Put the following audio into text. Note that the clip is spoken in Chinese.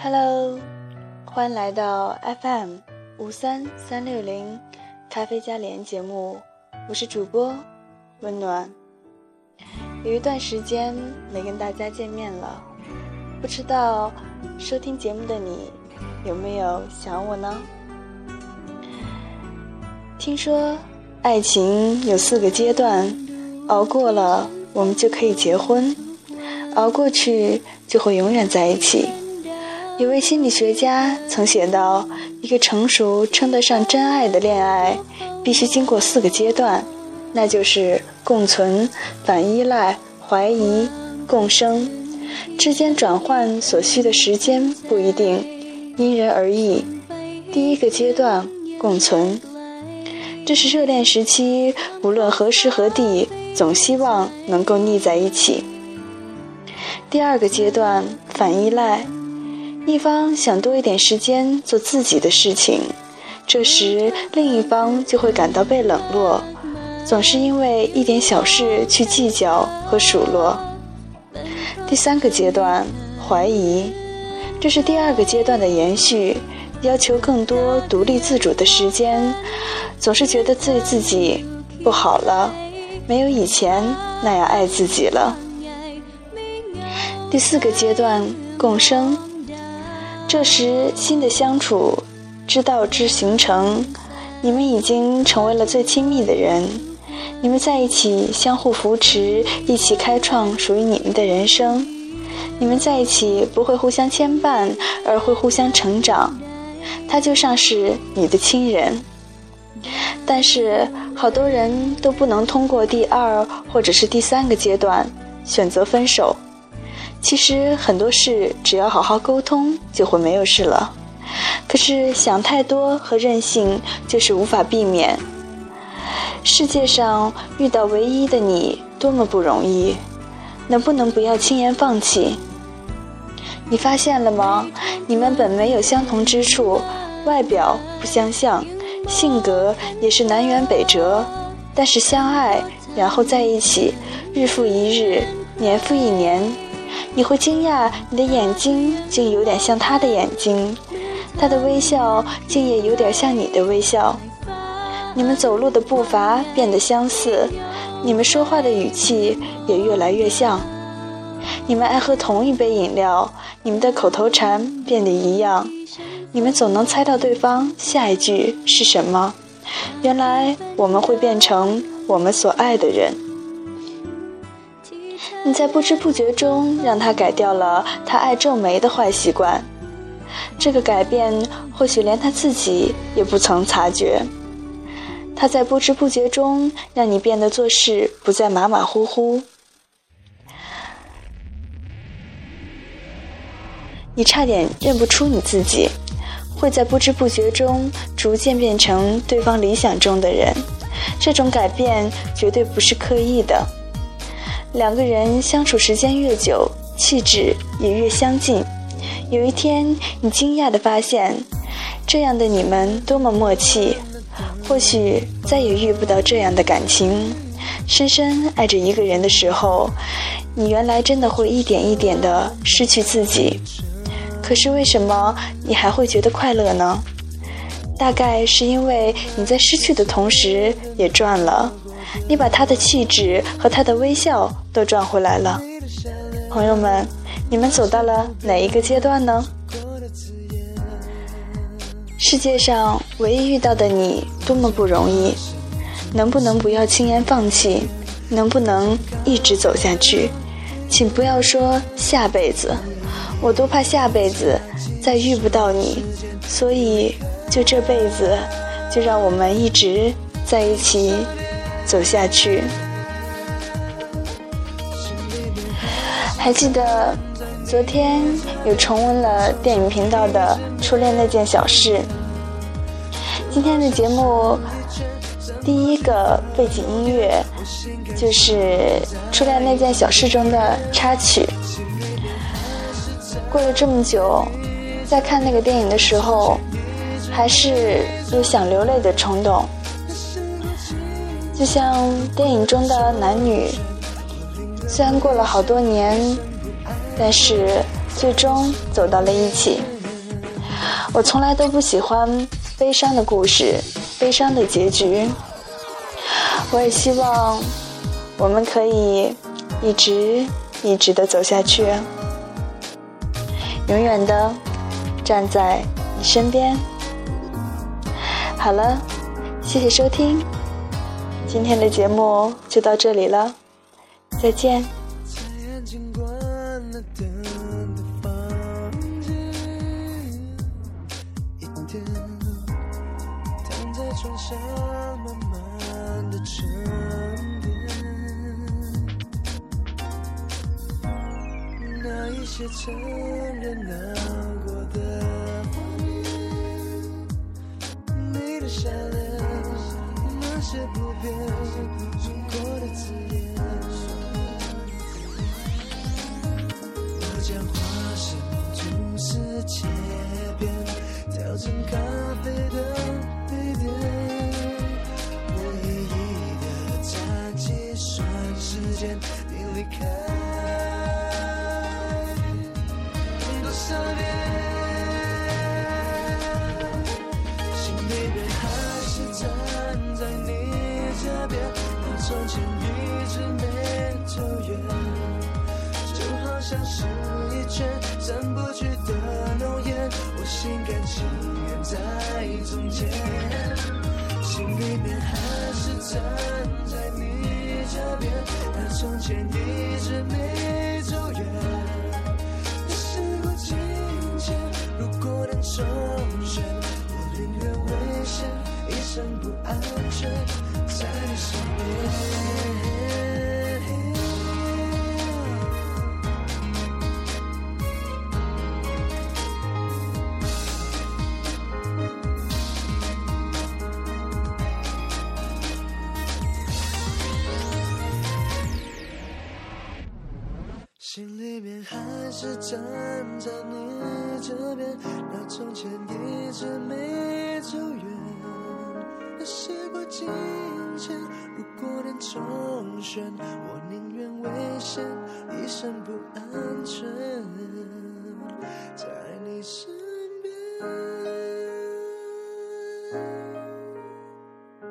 Hello，欢迎来到 FM 五三三六零咖啡加连节目，我是主播温暖。有一段时间没跟大家见面了，不知道收听节目的你有没有想我呢？听说爱情有四个阶段，熬过了我们就可以结婚，熬过去就会永远在一起。有位心理学家曾写道：“一个成熟、称得上真爱的恋爱，必须经过四个阶段，那就是共存、反依赖、怀疑、共生。之间转换所需的时间不一定，因人而异。第一个阶段，共存。”这是热恋时期，无论何时何地，总希望能够腻在一起。第二个阶段，反依赖，一方想多一点时间做自己的事情，这时另一方就会感到被冷落，总是因为一点小事去计较和数落。第三个阶段，怀疑，这是第二个阶段的延续。要求更多独立自主的时间，总是觉得对自己不好了，没有以前那样爱自己了。第四个阶段，共生。这时新的相处之道之形成，你们已经成为了最亲密的人，你们在一起相互扶持，一起开创属于你们的人生。你们在一起不会互相牵绊，而会互相成长。他就像是你的亲人，但是好多人都不能通过第二或者是第三个阶段选择分手。其实很多事只要好好沟通就会没有事了，可是想太多和任性就是无法避免。世界上遇到唯一的你多么不容易，能不能不要轻言放弃？你发现了吗？你们本没有相同之处。外表不相像，性格也是南辕北辙，但是相爱，然后在一起，日复一日，年复一年，你会惊讶，你的眼睛竟有点像他的眼睛，他的微笑竟也有点像你的微笑，你们走路的步伐变得相似，你们说话的语气也越来越像，你们爱喝同一杯饮料，你们的口头禅变得一样。你们总能猜到对方下一句是什么。原来我们会变成我们所爱的人。你在不知不觉中让他改掉了他爱皱眉的坏习惯。这个改变或许连他自己也不曾察觉。他在不知不觉中让你变得做事不再马马虎虎。你差点认不出你自己。会在不知不觉中逐渐变成对方理想中的人，这种改变绝对不是刻意的。两个人相处时间越久，气质也越相近。有一天，你惊讶地发现，这样的你们多么默契。或许再也遇不到这样的感情。深深爱着一个人的时候，你原来真的会一点一点地失去自己。可是为什么你还会觉得快乐呢？大概是因为你在失去的同时也赚了，你把他的气质和他的微笑都赚回来了。朋友们，你们走到了哪一个阶段呢？世界上唯一遇到的你多么不容易，能不能不要轻言放弃？能不能一直走下去？请不要说下辈子。我多怕下辈子再遇不到你，所以就这辈子，就让我们一直在一起走下去。还记得昨天有重温了电影频道的《初恋那件小事》，今天的节目第一个背景音乐就是《初恋那件小事》中的插曲。过了这么久，在看那个电影的时候，还是有想流泪的冲动。就像电影中的男女，虽然过了好多年，但是最终走到了一起。我从来都不喜欢悲伤的故事，悲伤的结局。我也希望我们可以一直一直的走下去，永远的站在你身边。好了，谢谢收听，今天的节目就到这里了，再见。些承认难过的画面，你的笑脸，那些不变说过的字眼。我将花生吐司切片，调成咖啡的杯垫。我一一的在计算时间，你离开多少天。像是一圈散不去的浓烟，我心甘情愿在中间，心里面还是站在你这边，那从前一直没走远。心里面还是站在你这边，那从前一直没走远。那时过境迁，如果能重选，我宁愿危险，一生不安全，在你身边。